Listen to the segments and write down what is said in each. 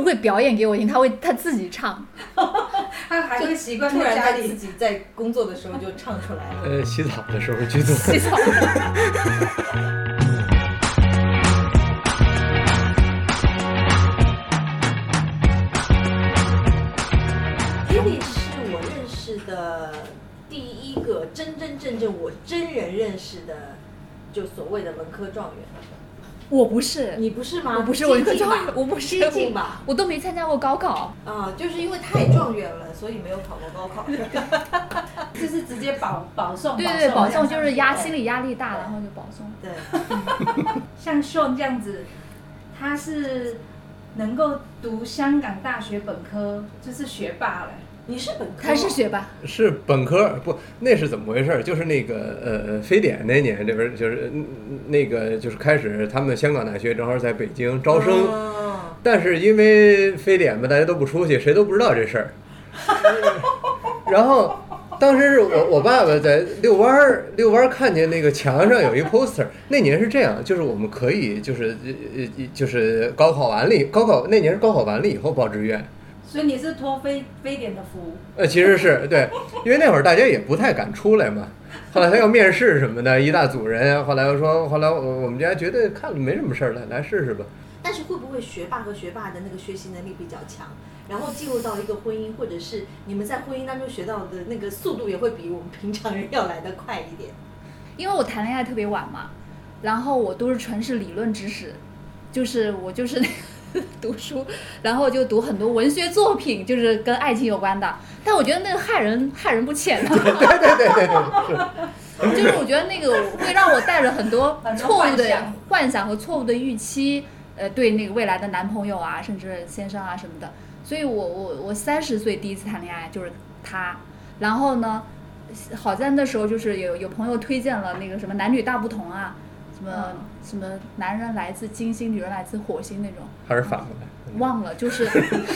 不会表演给我听，他会他自己唱。他还会习惯突然在家里他自己在工作的时候就唱出来了。呃，洗澡的时候去做。洗澡。Kitty 是我认识的第一个真真正正我真人认识的，就所谓的文科状元。我不是，你不是吗？我不是文科接近吧状元，我不是接近吧？我都没参加过高考。啊，就是因为太状元了，所以没有考过高考。就是直接保保送，对对对，保送就是压心理压力大，然后就保送。对，像秀这样子，他是能够读香港大学本科，就是学霸了。你是本科，他是学霸，是本科不？那是怎么回事儿？就是那个呃，非典那年这边就是嗯那个就是开始他们香港大学正好在北京招生，哦但是因为非典嘛，大家都不出去，谁都不知道这事儿。然后当时是我我爸爸在遛弯儿，遛弯儿看见那个墙上有一 poster，那年是这样，就是我们可以就是呃呃就是高考完了以，高考那年是高考完了以后报志愿。所以你是托非非典的福，呃，其实是对，因为那会儿大家也不太敢出来嘛。后来他要面试什么的，一大组人。后来又说，后来我我们家觉得看了没什么事儿了，来试试吧。但是会不会学霸和学霸的那个学习能力比较强，然后进入到一个婚姻，或者是你们在婚姻当中学到的那个速度也会比我们平常人要来的快一点？因为我谈恋爱特别晚嘛，然后我都是纯是理论知识，就是我就是那个 读书，然后就读很多文学作品，就是跟爱情有关的。但我觉得那个害人害人不浅 的，对对对对对，就是我觉得那个会让我带着很多错误的幻想和错误的预期，呃，对那个未来的男朋友啊，甚至先生啊什么的。所以我我我三十岁第一次谈恋爱就是他，然后呢，好在那时候就是有有朋友推荐了那个什么男女大不同啊，什么、嗯什么男人来自金星，女人来自火星那种。还是反过来。忘了，就是，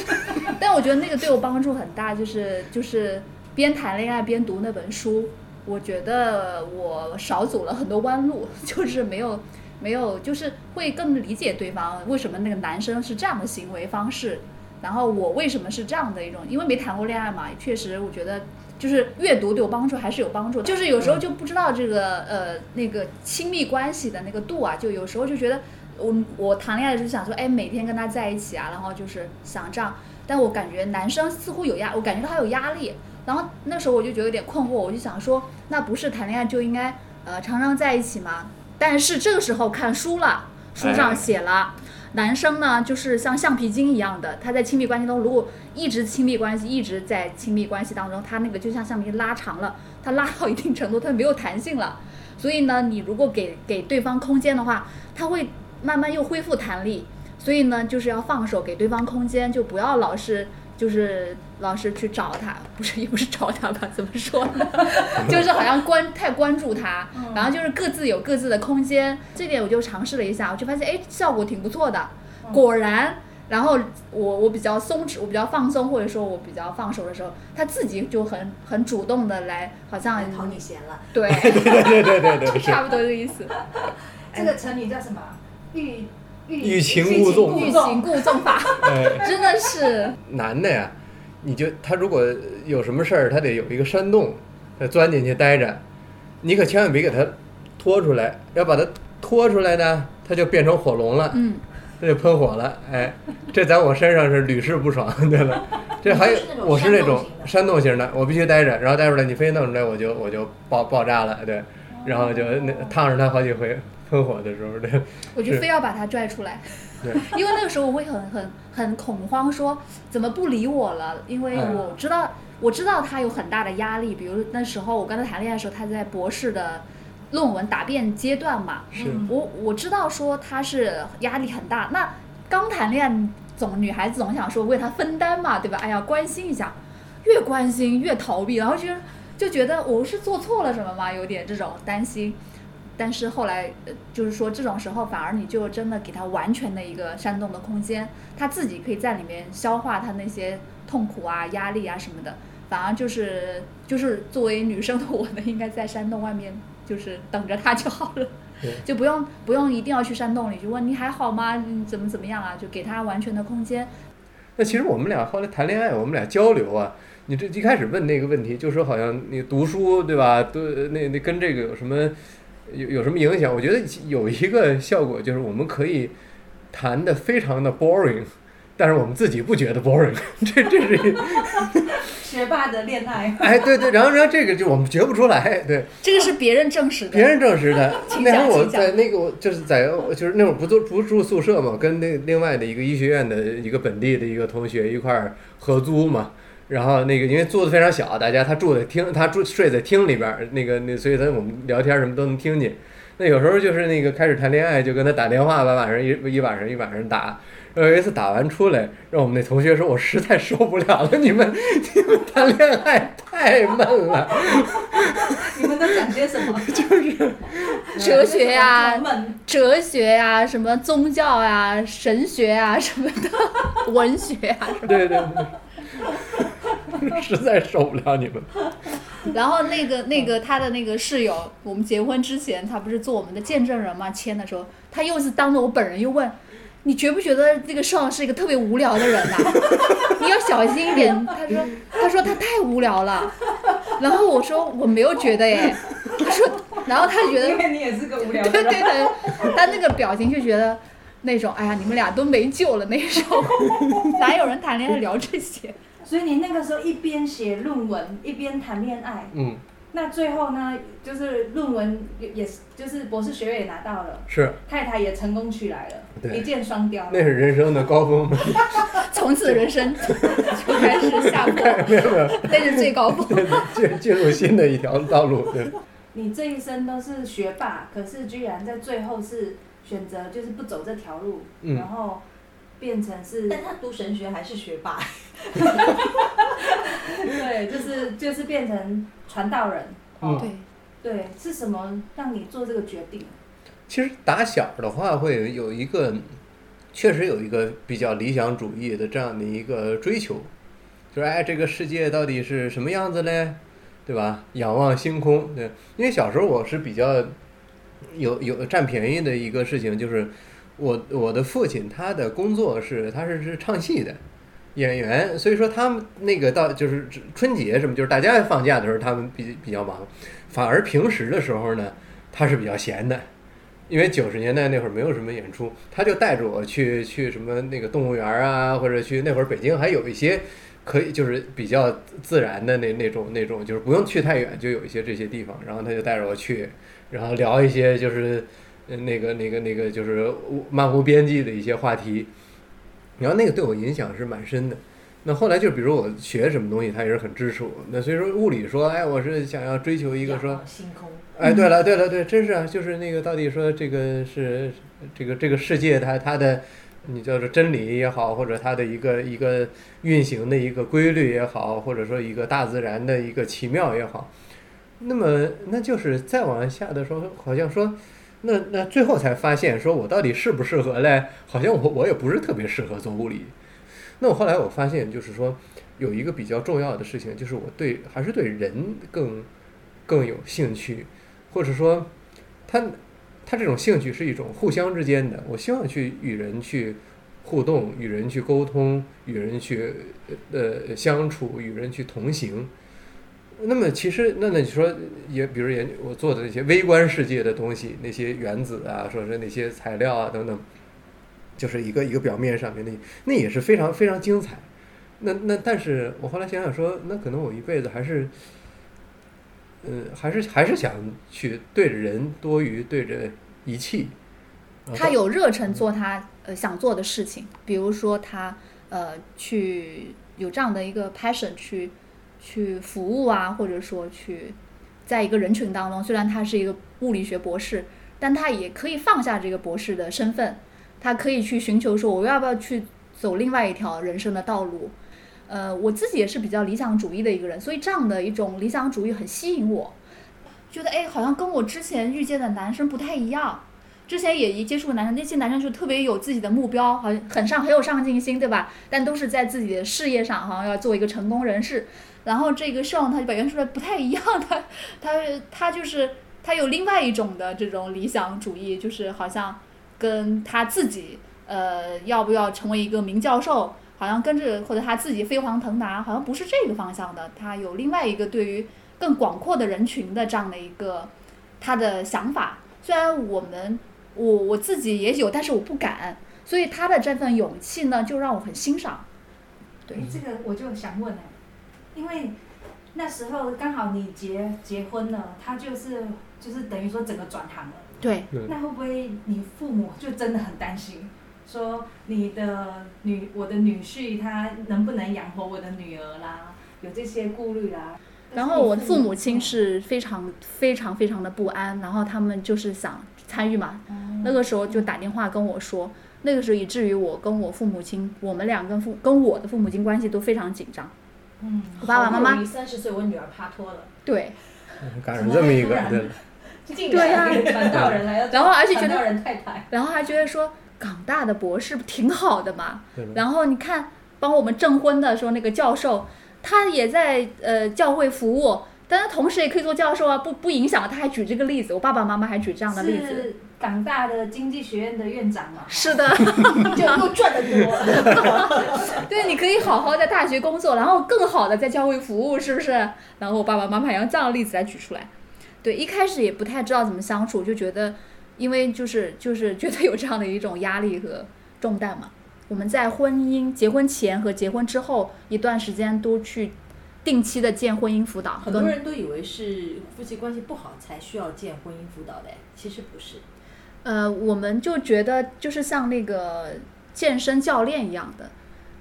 但我觉得那个对我帮助很大，就是就是边谈恋爱边读那本书，我觉得我少走了很多弯路，就是没有没有，就是会更理解对方为什么那个男生是这样的行为方式，然后我为什么是这样的一种，因为没谈过恋爱嘛，确实我觉得。就是阅读对我帮助还是有帮助的，就是有时候就不知道这个呃那个亲密关系的那个度啊，就有时候就觉得我我谈恋爱的时候想说，哎，每天跟他在一起啊，然后就是想这样，但我感觉男生似乎有压，我感觉到他有压力，然后那时候我就觉得有点困惑，我就想说，那不是谈恋爱就应该呃常常在一起吗？但是这个时候看书了，书上写了。男生呢，就是像橡皮筋一样的，他在亲密关系中，如果一直亲密关系一直在亲密关系当中，他那个就像橡皮筋拉长了，他拉到一定程度，他没有弹性了。所以呢，你如果给给对方空间的话，他会慢慢又恢复弹力。所以呢，就是要放手，给对方空间，就不要老是就是老是去找他，不是也不是找他吧？怎么说呢？就是好像关太关注他，然后就是各自有各自的空间。这点我就尝试了一下，我就发现哎，效果挺不错的。果然，然后我我比较松弛，我比较放松，或者说我比较放手的时候，他自己就很很主动的来，好像来讨你嫌了。对。对对对对对，是。差不多这个意思。这个成语叫什么？欲欲欲擒故纵。欲擒故纵法，哎，真的是。男的呀，你就他如果有什么事儿，他得有一个山洞，他钻进去待着，你可千万别给他拖出来，要把他拖出来呢，他就变成火龙了，嗯，他就喷火了，哎，这在我身上是屡试不爽，对吧？这还有我是那种煽动型的，我必须待着，然后待出来你非弄出来我就我就爆爆炸了，对，然后就那烫着他好几回，喷火的时候，对，我就非要把他拽出来，对，因为那个时候我会很很很恐慌，说怎么不理我了？因为我知道我知道他有很大的压力，比如那时候我跟他谈恋爱的时候，他在博士的论文答辩阶段嘛，是我我知道说他是压力很大，那刚谈恋爱总女孩子总想说为他分担嘛，对吧？哎呀，关心一下，越关心越逃避，然后就就觉得我是做错了什么吗？有点这种担心。但是后来，呃，就是说这种时候，反而你就真的给他完全的一个煽动的空间，他自己可以在里面消化他那些痛苦啊、压力啊什么的。反而就是就是作为女生的我呢，应该在煽动外面就是等着他就好了。就不用不用一定要去山洞里去问你还好吗？你怎么怎么样啊？就给他完全的空间。那其实我们俩后来谈恋爱，我们俩交流啊，你这一开始问那个问题，就说好像你读书对吧？都那那跟这个有什么有有什么影响？我觉得有一个效果就是我们可以谈的非常的 boring，但是我们自己不觉得 boring，这这是一学霸的恋爱，哎对对，然后然后这个就我们觉不出来，对，这个是别人证实的。别人证实的。那会儿我在那个我就是在就是那会儿不住不住宿舍嘛，跟那另外的一个医学院的一个本地的一个同学一块儿合租嘛。然后那个因为租的非常小，大家他住在厅，他住睡在厅里边儿，那个那所以他我们聊天什么都能听见。那有时候就是那个开始谈恋爱，就跟他打电话吧，晚上一一晚上一晚上打。有一次打完出来，让我们那同学说：“我实在受不了了，你们你们谈恋爱太闷了。”你们都讲些什么？就是哲学呀、哲学呀、什么宗教呀、神学呀什么的，文学呀。对对对，实在受不了你们。然后那个那个他的那个室友，我们结婚之前，他不是做我们的见证人嘛？签的时候，他又是当着我本人又问。你觉不觉得这个上是一个特别无聊的人呐、你要小心一点。他说，他说他太无聊了。然后我说我没有觉得耶。他说，然后他觉得因为你也是个无聊对的人。对对，他那个表情就觉得那种，哎呀，你们俩都没救了那种，哪有人谈恋爱聊这些？所以你那个时候一边写论文一边谈恋爱，嗯，那最后呢，就是论文也也是就是博士学位也拿到了，是，太太也成功娶来了，对一箭双雕。那是人生的高峰。从此人生 就开始下坡，没有没有，那是最高峰。进进入新的一条道路。对，你这一生都是学霸，可是居然在最后是选择就是不走这条路，嗯然后变成是，但他读神学还是学霸，对，就是就是变成传道人。嗯对，对，是什么让你做这个决定？其实打小的话会有一个，确实有一个比较理想主义的这样的一个追求，就是哎，这个世界到底是什么样子嘞？对吧？仰望星空，对，因为小时候我是比较有有占便宜的一个事情，就是我我的父亲他的工作是他是是唱戏的演员，所以说他们那个到就是春节什么，就是大家放假的时候他们比比较忙，反而平时的时候呢，他是比较闲的。因为九十年代那会儿没有什么演出，他就带着我去去什么那个动物园啊，或者去那会儿北京还有一些可以就是比较自然的那那种那种，就是不用去太远就有一些这些地方，然后他就带着我去，然后聊一些就是那个那个那个就是漫无边际的一些话题，然后那个对我影响是蛮深的。那后来就比如我学什么东西，他也是很支持我。那所以说物理说，哎，我是想要追求一个说星空，哎，对了，对了，对，真是啊，就是那个到底说这个是这个这个世界它它的你叫做真理也好，或者它的一个一个运行的一个规律也好，或者说一个大自然的一个奇妙也好，那么那就是再往下的时候，好像说。那那最后才发现，说我到底适不适合嘞？好像我我也不是特别适合做物理。那我后来我发现，就是说有一个比较重要的事情，就是我对还是对人更更有兴趣，或者说他他这种兴趣是一种互相之间的。我希望去与人去互动，与人去沟通，与人去呃相处，与人去同行。那么其实，那那你说也，比如研我做的那些微观世界的东西，那些原子啊，说是那些材料啊等等，就是一个一个表面上面的，那也是非常非常精彩。那那但是我后来想想说，那可能我一辈子还是，嗯，还是还是想去对着人多于对着仪器。他有热忱做他呃想做的事情，比如说他呃去有这样的一个 passion 去去服务啊，或者说去在一个人群当中，虽然他是一个物理学博士，但他也可以放下这个博士的身份，他可以去寻求说我要不要去走另外一条人生的道路。呃，我自己也是比较理想主义的一个人，所以这样的一种理想主义很吸引我，觉得哎，好像跟我之前遇见的男生不太一样。之前也一接触男生，那些男生就特别有自己的目标，好像很上很有上进心，对吧？但都是在自己的事业上，好像要做一个成功人士。然后这个 Sean 他就表现出来不太一样，他他他就是他有另外一种的这种理想主义，就是好像跟他自己呃要不要成为一个名教授，好像跟着或者他自己飞黄腾达，好像不是这个方向的。他有另外一个对于更广阔的人群的这样的一个他的想法。虽然我们我我自己也有，但是我不敢。所以他的这份勇气呢，就让我很欣赏。对，这个我就想问了，因为那时候刚好你结结婚了，他就是就是等于说整个转行了，对，那会不会你父母就真的很担心，说你的女我的女婿他能不能养活我的女儿啦，有这些顾虑啦。然后我的父母亲是非常非常非常的不安，然后他们就是想参与嘛，那个时候就打电话跟我说，那个时候以至于我跟我父母亲，我们俩跟父跟我的父母亲关系都非常紧张。嗯，我爸爸妈妈。三十岁，我女儿趴脱了，对，赶上这么一个，对，竟对啊。然传道人来了，然后而且觉得传道人太太，然后还觉得说港大的博士挺好的嘛，然后你看帮我们证婚的说那个教授，他也在呃教会服务，但他同时也可以做教授啊，不不影响。他还举这个例子，我爸爸妈妈还举这样的例子。是港大的经济学院的院长嘛？是的，就又赚得多。对，你可以好好在大学工作，然后更好的在教会服务，是不是？然后我爸爸妈妈还用这样的例子来举出来。对，一开始也不太知道怎么相处，就觉得，因为就是就是 觉得有这样的一种压力和重担嘛。我们在婚姻结婚前和结婚之后一段时间都去定期的见婚姻辅导，很多人都以为是夫妻关系不好才需要见婚姻辅导的，其实不是。呃，我们就觉得就是像那个健身教练一样的，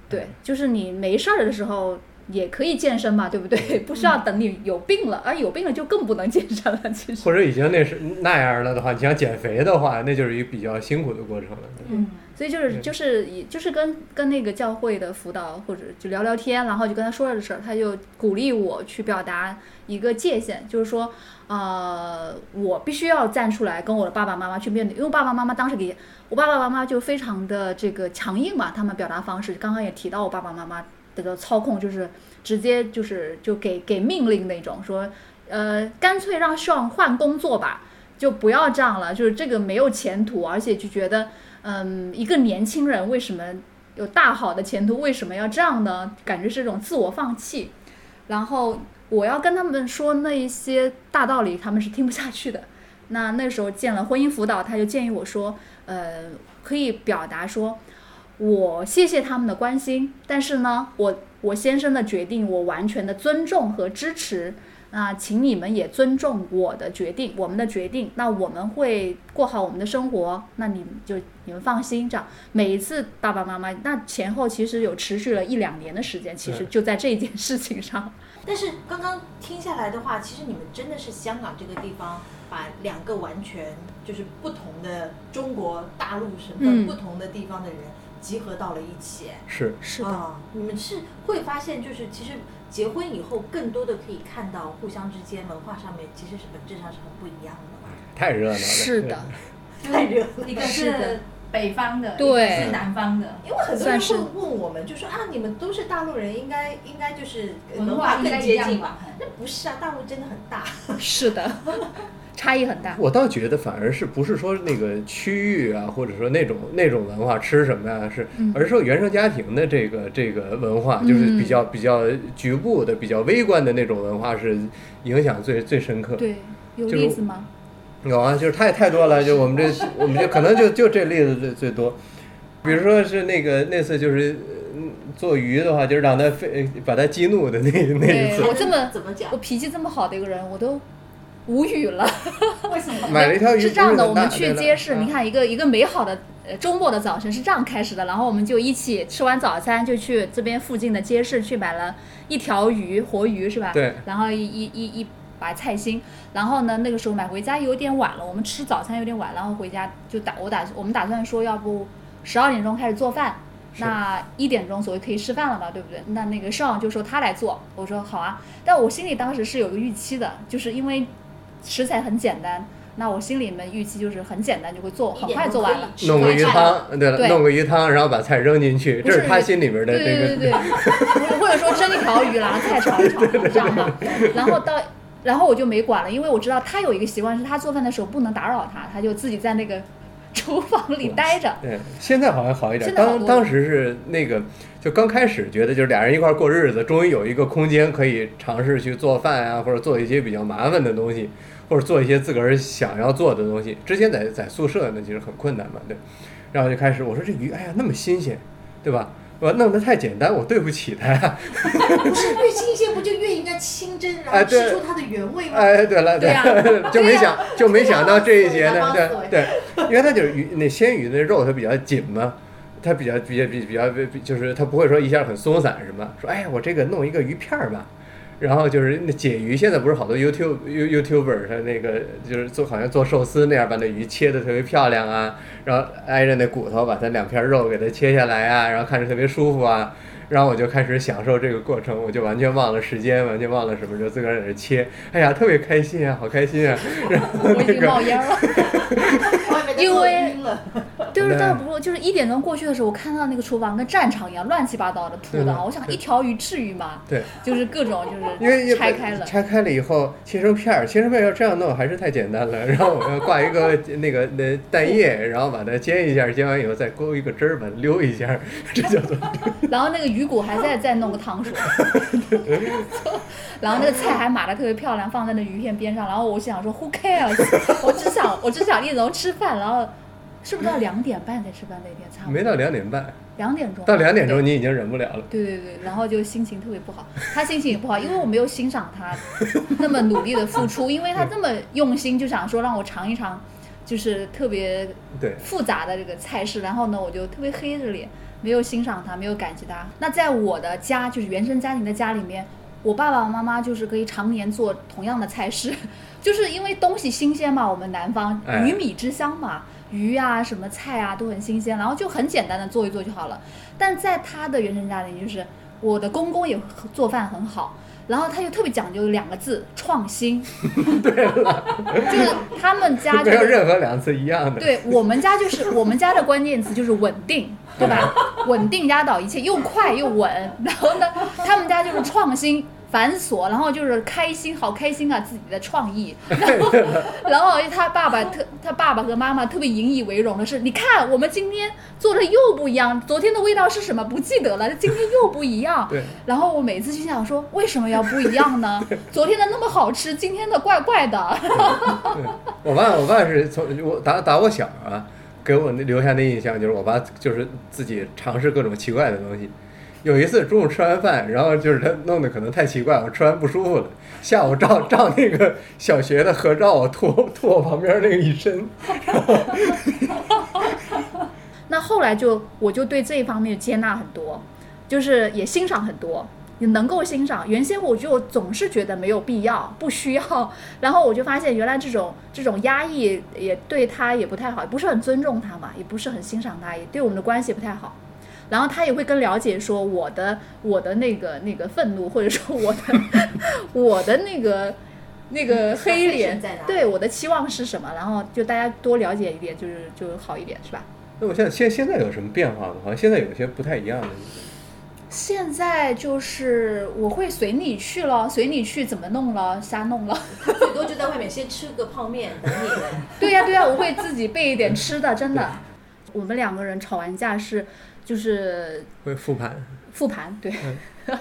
对，就是你没事儿的时候也可以健身嘛，对不对？不需要等你有病了，而有病了就更不能健身了。其实，或者已经那是那样了的话，你想减肥的话，那就是一个比较辛苦的过程了。嗯，所以就是就是以就是跟跟那个教会的辅导或者就聊聊天，然后就跟他说了这事儿，他就鼓励我去表达一个界限，就是说，呃，我必须要站出来跟我的爸爸妈妈去面对，因为爸爸妈妈当时给我爸爸妈妈就非常的这个强硬嘛，他们表达方式，刚刚也提到我爸爸妈妈这个操控就是直接就是就给给命令那种，说，呃，干脆让上换工作吧。就不要这样了，就是这个没有前途，而且就觉得，嗯，一个年轻人为什么有大好的前途，为什么要这样呢？感觉是一种自我放弃。然后我要跟他们说那一些大道理，他们是听不下去的。那那时候见了婚姻辅导，他就建议我说，呃，可以表达说，我谢谢他们的关心，但是呢，我我先生的决定，我完全的尊重和支持。那请你们也尊重我的决定，我们的决定。那我们会过好我们的生活。那你们就你们放心，这样每一次爸爸妈妈那前后其实有持续了一两年的时间，其实就在这件事情上。但是刚刚听下来的话，其实你们真的是香港这个地方，把两个完全就是不同的中国大陆省份、嗯不同的地方的人集合到了一起。是，是啊，你们是会发现，就是其实结婚以后，更多的可以看到互相之间文化上面其实是本质上是很不一样的嘛。太热闹了。是的，太热了一个是的北方的，对一个是南方的，因为很多人会问我们，就说啊，你们都是大陆人，应该应该就是文化更接近吧？？那不是啊，大陆真的很大。是的，差异很大。我倒觉得反而是不是说那个区域啊，或者说那种那种文化吃什么呀、是嗯而是说原生家庭的这个这个文化，就是比较比较局部的、比较微观的那种文化是影响最最深刻。对，有就是例子吗？有啊，就是太太多了，就我们这我们就可能就就这例子最最多。比如说是那个那次就是嗯做鱼的话，就是让他非把他激怒的那那一次，我这么怎么讲我？脾气这么好的一个人，我都无语了。为什么？买了一条鱼是这样的，我们去街市，你看一个一个美好的呃周末的早晨是这样开始的，然后我们就一起吃完早餐，就去这边附近的街市去买了一条鱼，活鱼是吧？对。然后一一一一把菜心，然后呢，那个时候买回家有点晚了，我们吃早餐有点晚，然后回家就打我打我们打算说要不十二点钟开始做饭。那一点钟左右可以吃饭了吧，对不对？那那个少就说他来做，我说好啊。但我心里当时是有个预期的，就是因为食材很简单，那我心里面预期就是很简单就会做，很快做完了。弄个鱼汤，对了，对弄个鱼汤，然后把菜扔进去，是这是他心里边的这个。对对对对，或者说蒸一条鱼，然后菜炒一炒，这样吧。然后到然后我就没管了，因为我知道他有一个习惯，是他做饭的时候不能打扰他，他就自己在那个厨房里待着。对，现在好像好一点。当当时是那个，就刚开始觉得就是俩人一块儿过日子，终于有一个空间可以尝试去做饭啊，或者做一些比较麻烦的东西，或者做一些自个儿想要做的东西。之前在在宿舍那其实很困难嘛，对。然后就开始我说这鱼，哎呀那么新鲜，对吧？我弄得太简单，我对不起它呀。不是越新鲜不就越应该清蒸，然后吃出它的原味吗？哎，对了，对呀 就没想就没想到这一节呢，对对因为它就是鱼那鲜鱼那肉它比较紧嘛，它比较比较比比较比就是它不会说一下很松散什么，说哎我这个弄一个鱼片儿吧。然后就是那解鱼，现在不是好多 YouTube、YouTuber 他那个就是做好像做寿司那样，把那鱼切的特别漂亮啊，然后挨着那骨头把它两片肉给它切下来啊，然后看着特别舒服啊。然后我就开始享受这个过程，我就完全忘了时间，完全忘了什么，就自个儿在那切，哎呀，特别开心啊，好开心啊！然后我已经冒烟了。因为就是倒不，就是一点钟过去的时候，我看到那个厨房跟战场一样，乱七八糟的吐的，我想一条鱼至于吗？对，就是各种就因为是拆开了。拆开了以后切成片儿，切成片儿要这样弄还是太简单了。然后我要挂一个那个那蛋液，然后把它煎一下，煎完以后再勾一个汁儿，把它溜一下，这叫做 然后那个鱼骨还在再弄个汤水，然后那个菜还码的特别漂亮，放在那鱼片边上。然后我想说，Who cares？我只想我只想一直吃饭，然后是不是到两点半才吃饭那天？差不多没到两点半，两点钟。到两点钟你已经忍不了了。对对对，然后就心情特别不好，他心情也不好，因为我没有欣赏他 那么努力的付出，因为他这么用心，就想说让我尝一尝，就是特别对，复杂的这个菜式，然后呢，我就特别黑着脸，没有欣赏他，没有感激他。那在我的家，就是原生家庭的家里面，我爸爸妈妈就是可以常年做同样的菜式，就是因为东西新鲜嘛，我们南方哎鱼米之乡嘛，鱼啊什么菜啊都很新鲜，然后就很简单的做一做就好了。但在他的原生家庭，就是我的公公也做饭很好。然后他又特别讲究两个字创新，对了，就是他们家就没有是任何两次一样的。对我们家就是我们家的关键词就是稳定，对吧？稳定压倒一切，又快又稳。然后呢，他们家就是创新繁琐，然后就是开心，好开心啊，自己的创意。然后，然后他爸爸特他爸爸和妈妈特别引以为荣的是，你看我们今天做的又不一样，昨天的味道是什么不记得了，今天又不一样。对然后我每次就想说，为什么要不一样呢？昨天的那么好吃，今天的怪怪的。对，我爸我爸是从我打打我小啊，给我那留下那印象就是我爸就是自己尝试各种奇怪的东西。有一次中午吃完饭，然后就是他弄得可能太奇怪，我吃完不舒服了。下午照照那个小学的合照，我吐吐我旁边那个一身。那后来就我就对这一方面接纳很多，就是也欣赏很多，也能够欣赏。原先我就总是觉得没有必要、不需要，然后我就发现原来这种这种压抑也对他也不太好，不是很尊重他嘛，也不是很欣赏他，也对我们的关系不太好。然后他也会更了解说我的我的那个那个愤怒，或者说我的 我的那个那个黑脸 对我的期望是什么，然后就大家多了解一点，就是就好一点，是吧？那我现在现现在有什么变化吗？好像现在有些不太一样的。现在就是我会随你去了，随你去怎么弄了，瞎弄了。最多就在外面先吃个泡面等你。对呀、对呀、我会自己备一点吃的，真的。我们两个人吵完架是就是会复盘，复盘，对，嗯。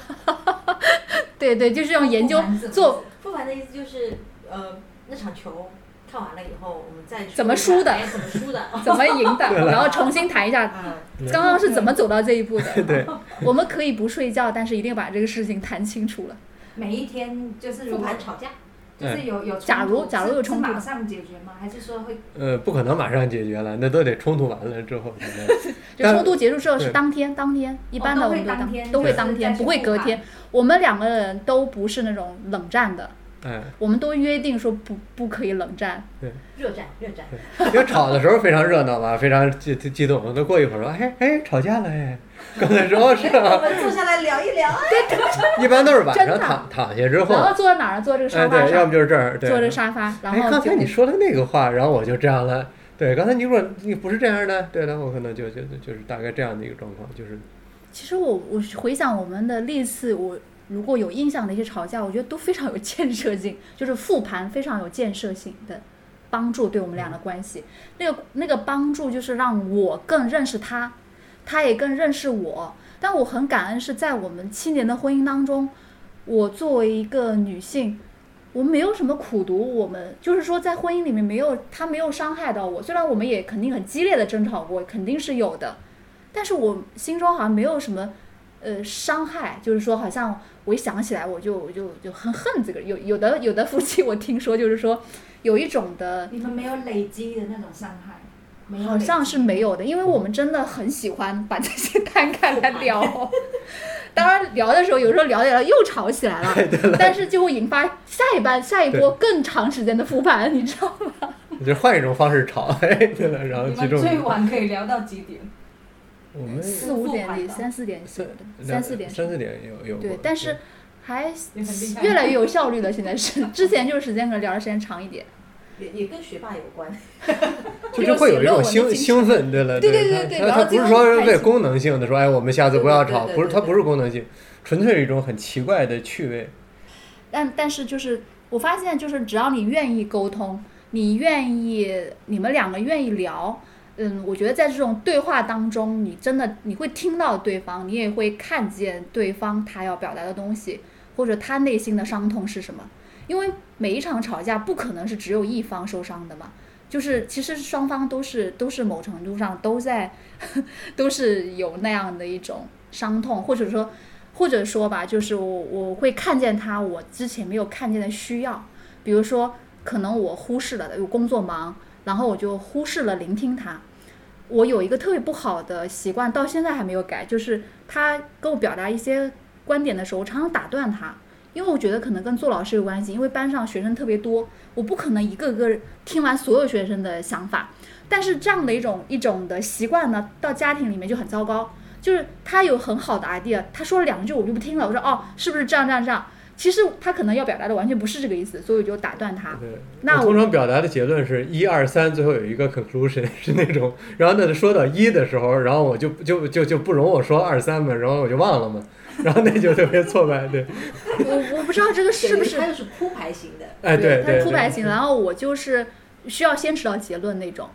对对，就是用研究做复盘的意思就是，呃，那场球看完了以后，我们再说怎么输的？哎怎么输的？怎么赢的，然后重新谈一下嗯，刚刚是怎么走到这一步的。对，我们可以不睡觉，但是一定把这个事情谈清楚了。每一天就是复盘吵架，就是有有假如假如有冲突马上解决吗？还是说会呃，不可能马上解决了，那都得冲突完了之后才能。就冲突结束之后是当天，当天一般的我们都当天都会当天，不会隔天。我们两个人都不是那种冷战的，哎，我们都约定说不不可以冷战。对热战热战，因为吵的时候非常热闹嘛，非常激激激动。那过一会儿说，哎哎，吵架了哎。刚才说哦是我啊，们坐下来聊一聊。一般都是晚上躺躺下之后，然后坐在哪儿？坐这个沙哎对，要发上，么就是这儿，对。坐着沙发，然哎，后刚才你说的那个话，然后我就这样了。对，刚才你说你不是这样的，对了，我可能就就就就是大概这样的一个状况，就是其实我我回想我们的历次，我如果有印象的一些吵架，我觉得都非常有建设性，就是复盘非常有建设性的帮助对我们俩的关系。那个那个帮助就是让我更认识他，他也更认识我。但我很感恩是在我们七年的婚姻当中，我作为一个女性，我们没有什么苦读，我们就是说在婚姻里面没有他没有伤害到我，虽然我们也肯定很激烈的争吵过，肯定是有的，但是我心中好像没有什么。呃，伤害就是说，好像我一想起来，我就我就就很恨这个。有有的有的夫妻，我听说就是说，有一种的，你们没有累积的那种伤害，没有好像是没有的，因为我们真的很喜欢把这些 摊开来聊。当然聊的时候，有时候聊着聊着又吵起来了，但是就会引发下一班下一波更长时间的复盘，你知道吗？你就换一种方式吵，哎，对了，然后。最晚可以聊到几点？我们四五点里，复盘吧三四点三三四点三四点有有对，但是还越来越有效率了。现在是之前就是时间可能聊的时间长一点。也也跟学霸有关。就是会有一种兴兴奋，对了，对对对对对他他不是说为功能性的说，哎，我们下次不要吵，不是，它不是功能性，纯粹是一种很奇怪的趣味。但但是就是我发现，就是只要你愿意沟通，你愿意，你们两个愿意聊，嗯，我觉得在这种对话当中，你真的你会听到对方，你也会看见对方他要表达的东西，或者他内心的伤痛是什么。因为每一场吵架不可能是只有一方受伤的嘛，就是其实双方都是都是某程度上都在 都是有那样的一种伤痛，或者说或者说吧，就是我我会看见他我之前没有看见的需要，比如说可能我忽视了的，有工作忙，然后我就忽视了聆听他。我有一个特别不好的习惯，到现在还没有改，就是他跟我表达一些观点的时候，我常常打断他，因为我觉得可能跟做老师有关系，因为班上学生特别多，我不可能一个个听完所有学生的想法。但是这样的一种一种的习惯呢，到家庭里面就很糟糕。就是他有很好的 idea，他说了两句我就不听了，我说哦，是不是这样这样这样？其实他可能要表达的完全不是这个意思，所以我就打断他。对，那我我通常表达的结论是一二三，最后有一个 conclusion 是那种，然后呢说到一的时候，然后我就就就就不容我说二三嘛，然后我就忘了嘛，然后那就特别挫败，对，我我不知道这个是不是他就是铺排型的。哎对它是对，铺排型，然后我就是需要先知道结论那种。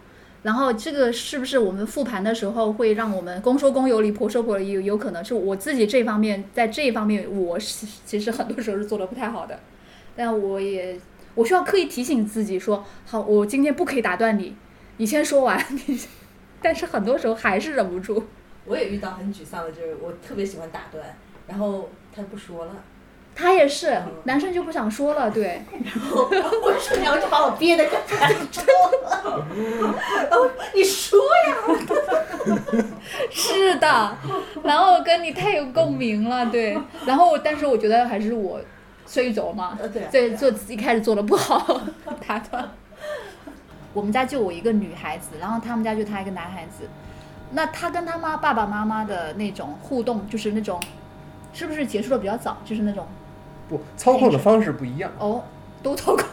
然后这个是不是我们复盘的时候会让我们公说公有理，婆说婆有理？有可能是我自己这方面，在这一方面我是其实很多时候是做的不太好的，但我也我需要刻意提醒自己说，好，我今天不可以打断你，你先说完，你，但是很多时候还是忍不住。我也遇到很沮丧的，就是我特别喜欢打断，然后他不说了，他也是，男生就不想说了，对，然后我说然后就把我憋得更难受了。然后你说呀，是的，然后跟你太有共鸣了，对。然后，但是我觉得还是我催走嘛，呃对做一开始做的不好，打断。我们家就我一个女孩子，然后他们家就他一个男孩子。那他跟他妈爸爸妈妈的那种互动，就是那种，是不是结束的比较早？就是那种不操控的方式不一样，哦，都操控，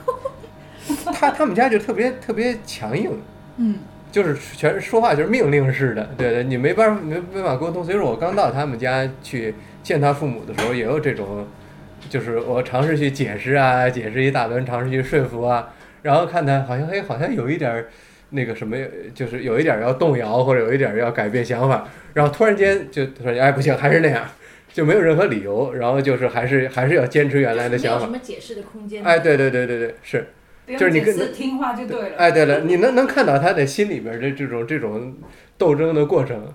他他们家就特别特别强硬，嗯，就是全是说话就是命令式的，对对，你没办法没没法沟通。所以说我刚到他们家去见他父母的时候，也有这种，就是我尝试去解释啊，解释一大轮，尝试去说服啊，然后看他好像哎好像有一点儿那个什么，就是有一点儿要动摇或者有一点儿要改变想法，然后突然间就突然间哎不行还是那样，就没有任何理由，然后就是还是还是要坚持原来的没有什想法。么解释的空间。哎，对对对对对，是。不用就是你跟解释，听话就对了。哎，对了，你能能看到他的心里边的这种这种斗争的过程。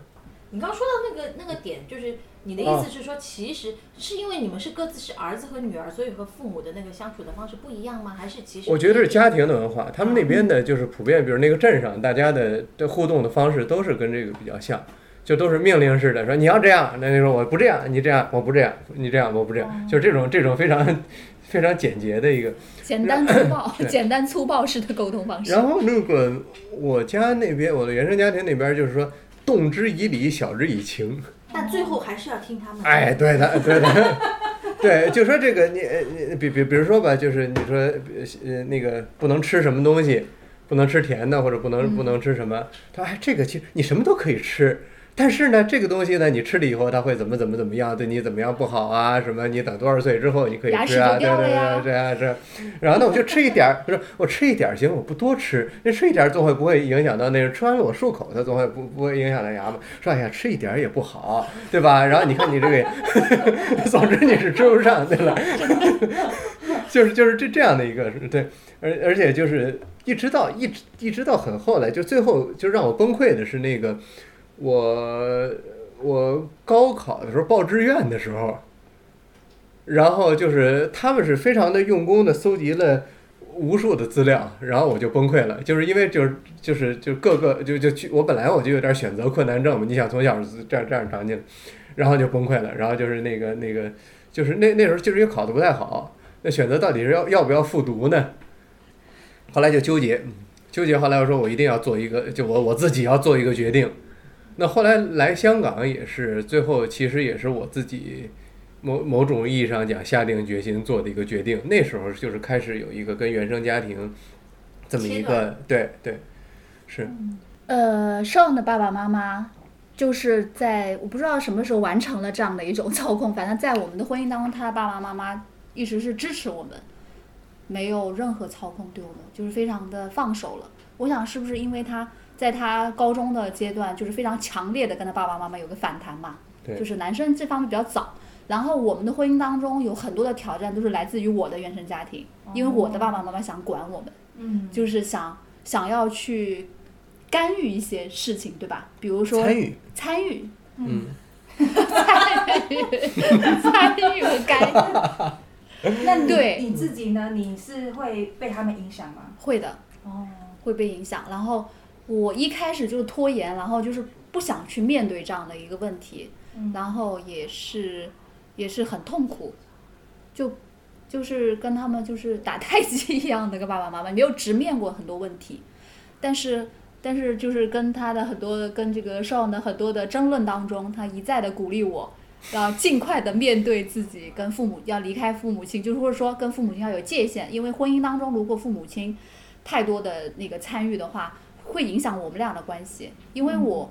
你刚刚说到那个那个点，就是你的意思是说，其实是因为你们是各自是儿子和女儿，所以和父母的那个相处的方式不一样吗？还是其实我觉得是家庭的文化，他们那边的就是普遍，比如那个镇上，大家的的互动的方式都是跟这个比较像，就都是命令式的，说你要这样，那就说我不这样，你这样我不这样，你这样我不这样，就是这种这种非常 非常简洁的一个。简单粗暴，简单粗暴式的沟通方式。然后那个我家那边，我的原生家庭那边就是说，动之以理，晓之以情。但最后还是要听他们。哎，对的，对的，对，就说这个你呃你比比比如说吧，就是你说呃那个不能吃什么东西，不能吃甜的或者不能不能吃什么，他说哎这个其实你什么都可以吃，但是呢，这个东西呢，你吃了以后，它会怎么怎么怎么样，对你怎么样不好啊？什么？你等多少岁之后你可以吃啊？对对对掉了呀对啊是。然后呢，我就吃一点儿，不是我吃一点儿行，我不多吃，那吃一点儿总会不会影响到那个吃完了我漱口，它总会不不会影响到牙嘛？说哎呀，吃一点儿也不好，对吧？然后你看你这个，总之你是吃不上，对了，就是就是这这样的一个对，而而且就是一直到一直一直到很后来，就最后就让我崩溃的是那个我我高考的时候报志愿的时候，然后就是他们是非常的用功的搜集了无数的资料，然后我就崩溃了，就是因为就是就是就各个就就去我本来我就有点选择困难症嘛，你想从小这样这样长进，然后就崩溃了，然后就是那个那个就是那那时候就是因为考的不太好，那选择到底是要要不要复读呢？后来就纠结，纠结。后来我说我一定要做一个，就我我自己要做一个决定。那后来来香港也是，最后其实也是我自己某某种意义上讲下定决心做的一个决定。那时候就是开始有一个跟原生家庭这么一个，对对，是呃，Sean 的爸爸妈妈就是在我不知道什么时候完成了这样的一种操控，反正在我们的婚姻当中，他的爸爸妈妈一直是支持我们，没有任何操控对我们，就是非常的放手了。我想是不是因为他在他高中的阶段，就是非常强烈的跟他爸爸妈妈有个反弹嘛，对就是男生这方面比较早。然后我们的婚姻当中有很多的挑战都是来自于我的原生家庭，因为我的爸爸妈妈想管我们。嗯，就是想想要去干预一些事情，对吧？比如说参与，参与、嗯，参与和干预，那你对你自己呢？你是会被他们影响吗？会的，哦，会被影响。然后我一开始就是拖延，然后就是不想去面对这样的一个问题，嗯然后也是也是很痛苦，就就是跟他们就是打太极一样的跟爸爸妈妈，没有直面过很多问题，但是但是就是跟他的很多跟这个 Sean 的很多的争论当中，他一再的鼓励我。要尽快的面对自己跟父母，要离开父母亲，就是或者说跟父母亲要有界限，因为婚姻当中如果父母亲太多的那个参与的话，会影响我们俩的关系。因为我，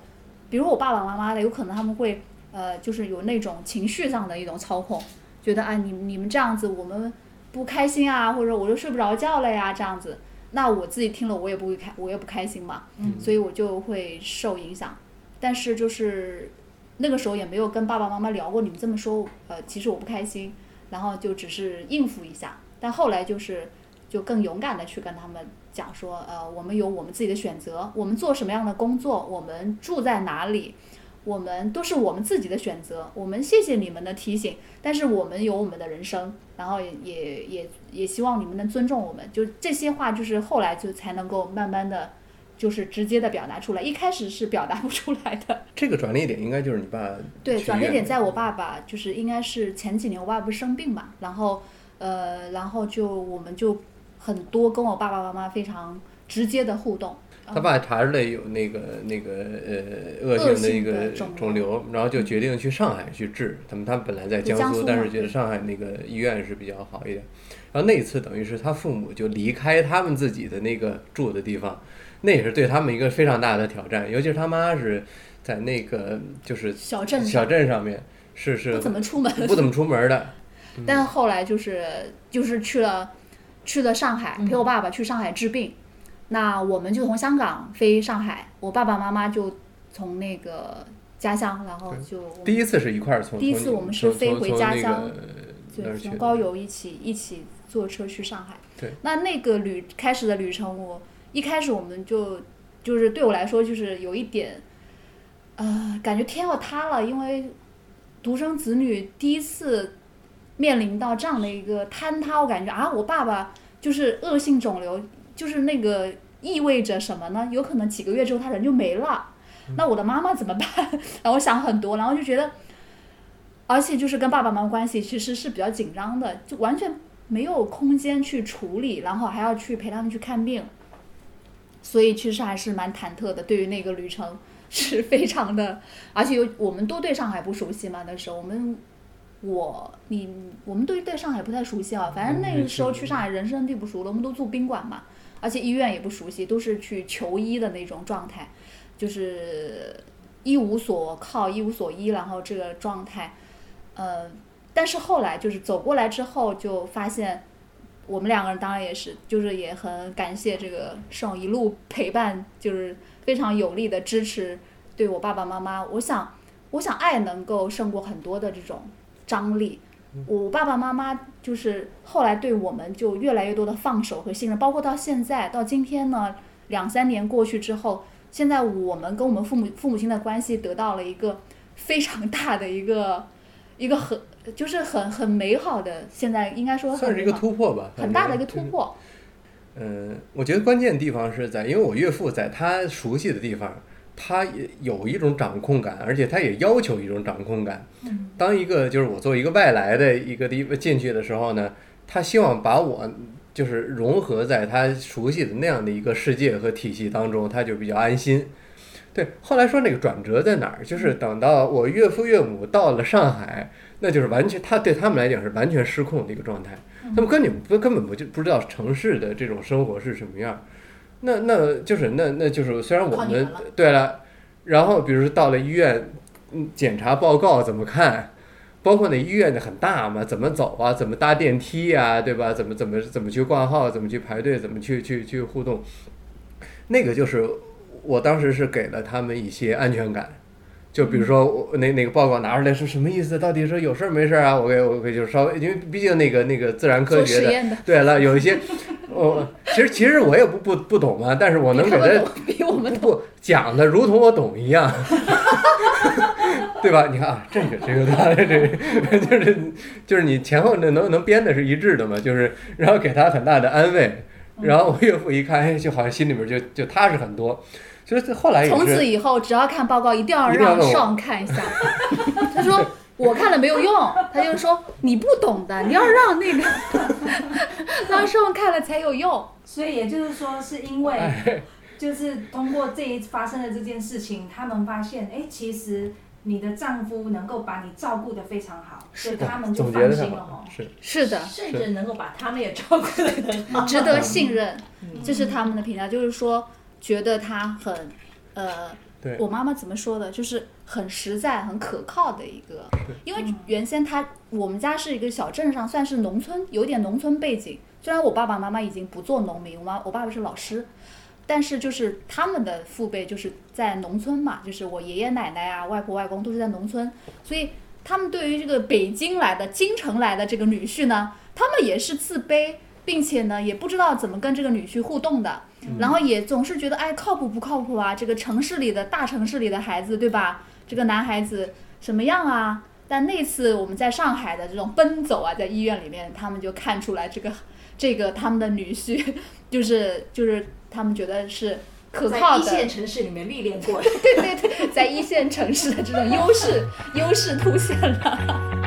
比如我爸爸妈妈的，有可能他们会呃，就是有那种情绪上的一种操控，觉得啊，你你们这样子我们不开心啊，或者我就睡不着觉了呀，这样子，那我自己听了我也不会开，我也不开心嘛，嗯所以我就会受影响。但是就是那个时候也没有跟爸爸妈妈聊过，你们这么说，呃，其实我不开心，然后就只是应付一下。但后来就是就更勇敢的去跟他们讲说，呃，我们有我们自己的选择，我们做什么样的工作，我们住在哪里，我们都是我们自己的选择。我们谢谢你们的提醒，但是我们有我们的人生，然后也也也也希望你们能尊重我们。就这些话，就是后来就才能够慢慢的，就是直接的表达出来。一开始是表达不出来的。这个转捩点应该就是你爸对，转捩点在我爸爸，就是应该是前几年我爸不是生病嘛，然后呃，然后就我们就很多跟我爸爸妈妈非常直接的互动。他爸查出来有那个那个呃恶性的一个肿肿瘤，然后就决定去上海去治。他们他们本来在江苏，但是觉得上海那个医院是比较好一点。然后那一次等于是他父母就离开他们自己的那个住的地方，那也是对他们一个非常大的挑战。尤其是他妈是在那个就是小镇小上镇上面，是是不怎么出门，不怎么出门的。但后来就是就是去了去了上海，陪我爸爸去上海治病。那我们就从香港飞上海，我爸爸妈妈就从那个家乡，然后就第一次是一块儿从第一次我们是飞回家乡个对，从高邮一起一起坐车去上海。对，那那个旅开始的旅程，我一开始我们就就是对我来说就是有一点，呃，感觉天要塌了，因为独生子女第一次面临到这样的一个坍塌，我感觉啊，我爸爸就是恶性肿瘤，就是那个意味着什么呢？有可能几个月之后他人就没了。那我的妈妈怎么办？然后我想很多，然后就觉得。而且就是跟爸爸妈妈关系其实是比较紧张的，就完全没有空间去处理，然后还要去陪他们去看病，所以其实还是蛮忐忑的。对于那个旅程是非常的，而且有我们都对上海不熟悉嘛，那时候我们我你我们对对上海不太熟悉啊，反正那个时候去上海人生地不熟了，我们都住宾馆嘛，而且医院也不熟悉，都是去求医的那种状态，就是一无所靠、一无所依，然后这个状态，呃，但是后来就是走过来之后，就发现我们两个人当然也是，就是也很感谢这个圣一路陪伴，就是非常有力的支持，对我爸爸妈妈，我想，我想爱能够胜过很多的这种张力。我爸爸妈妈就是后来对我们就越来越多的放手和信任，包括到现在到今天呢，两三年过去之后，现在我们跟我们父母父母亲的关系得到了一个非常大的一个一个很就是很很美好的，现在应该说算是一个突破吧，很大的一个突。破。嗯，我觉得关键地方是在，因为我岳父在他熟悉的地方，他也有一种掌控感，而且他也要求一种掌控感。嗯当一个就是我作为一个外来的一个地方进去的时候呢，他希望把我就是融合在他熟悉的那样的一个世界和体系当中，他就比较安心。对，后来说那个转折在哪儿？就是等到我岳父岳母到了上海，那就是完全他对他们来讲是完全失控的一个状态，他们根本不根本不就不知道城市的这种生活是什么样儿。那那就是那那就是虽然我们对了，然后比如说到了医院，嗯，检查报告怎么看？包括那医院的很大嘛，怎么走啊？怎么搭电梯呀、对吧？怎么怎么怎么去挂号？怎么去排队？怎么去去去互动？那个就是我当时是给了他们一些安全感。就比如说我那那个报告拿出来是什么意思？到底是有事儿没事儿啊？我给我给就稍微，因为毕竟那个那个自然科学的，的，对了，有一些，我其实其实我也不不不懂嘛，但是我能给他比我们。不讲的如同我懂一样，对吧？你看啊，这个这个他这个 就是就是你前后能能能编的是一致的嘛，就是然后给他很大的安慰，然后我岳父一看，哎，就好像心里面就就踏实很多。所以后来也从此，以后，只要看报告，一定要让上看一下。他说我看了没有用，他就说你不懂的，你要让那个 让上看了才有用。所以也就是说，是因为哎，就是通过这一发生的这件事情，他们发现，哎，其实你的丈夫能够把你照顾得非常好，所以他们就总结放心了哦。，是是的，甚至能够把他们也照顾得很好。值得信任，嗯这是他们的评价，就是说觉得他很，呃，对。我妈妈怎么说的，就是很实在、很可靠的一个。因为原先他我们家是一个小镇上，算是农村，有点农村背景。虽然我爸爸妈妈已经不做农民，我妈我爸爸是老师，但是就是他们的父辈就是在农村嘛，就是我爷爷奶奶啊、外婆外公都是在农村，所以他们对于这个北京来的、京城来的这个女婿呢，他们也是自卑，并且呢也不知道怎么跟这个女婿互动的，然后也总是觉得哎靠谱不靠谱啊？这个城市里的大城市里的孩子对吧？这个男孩子什么样啊？但那次我们在上海的这种奔走啊，在医院里面，他们就看出来这个这个他们的女婿 就是就是他们觉得是可靠的，一线城市里面历练过的。对对对，在一线城市的这种优势优势凸显了。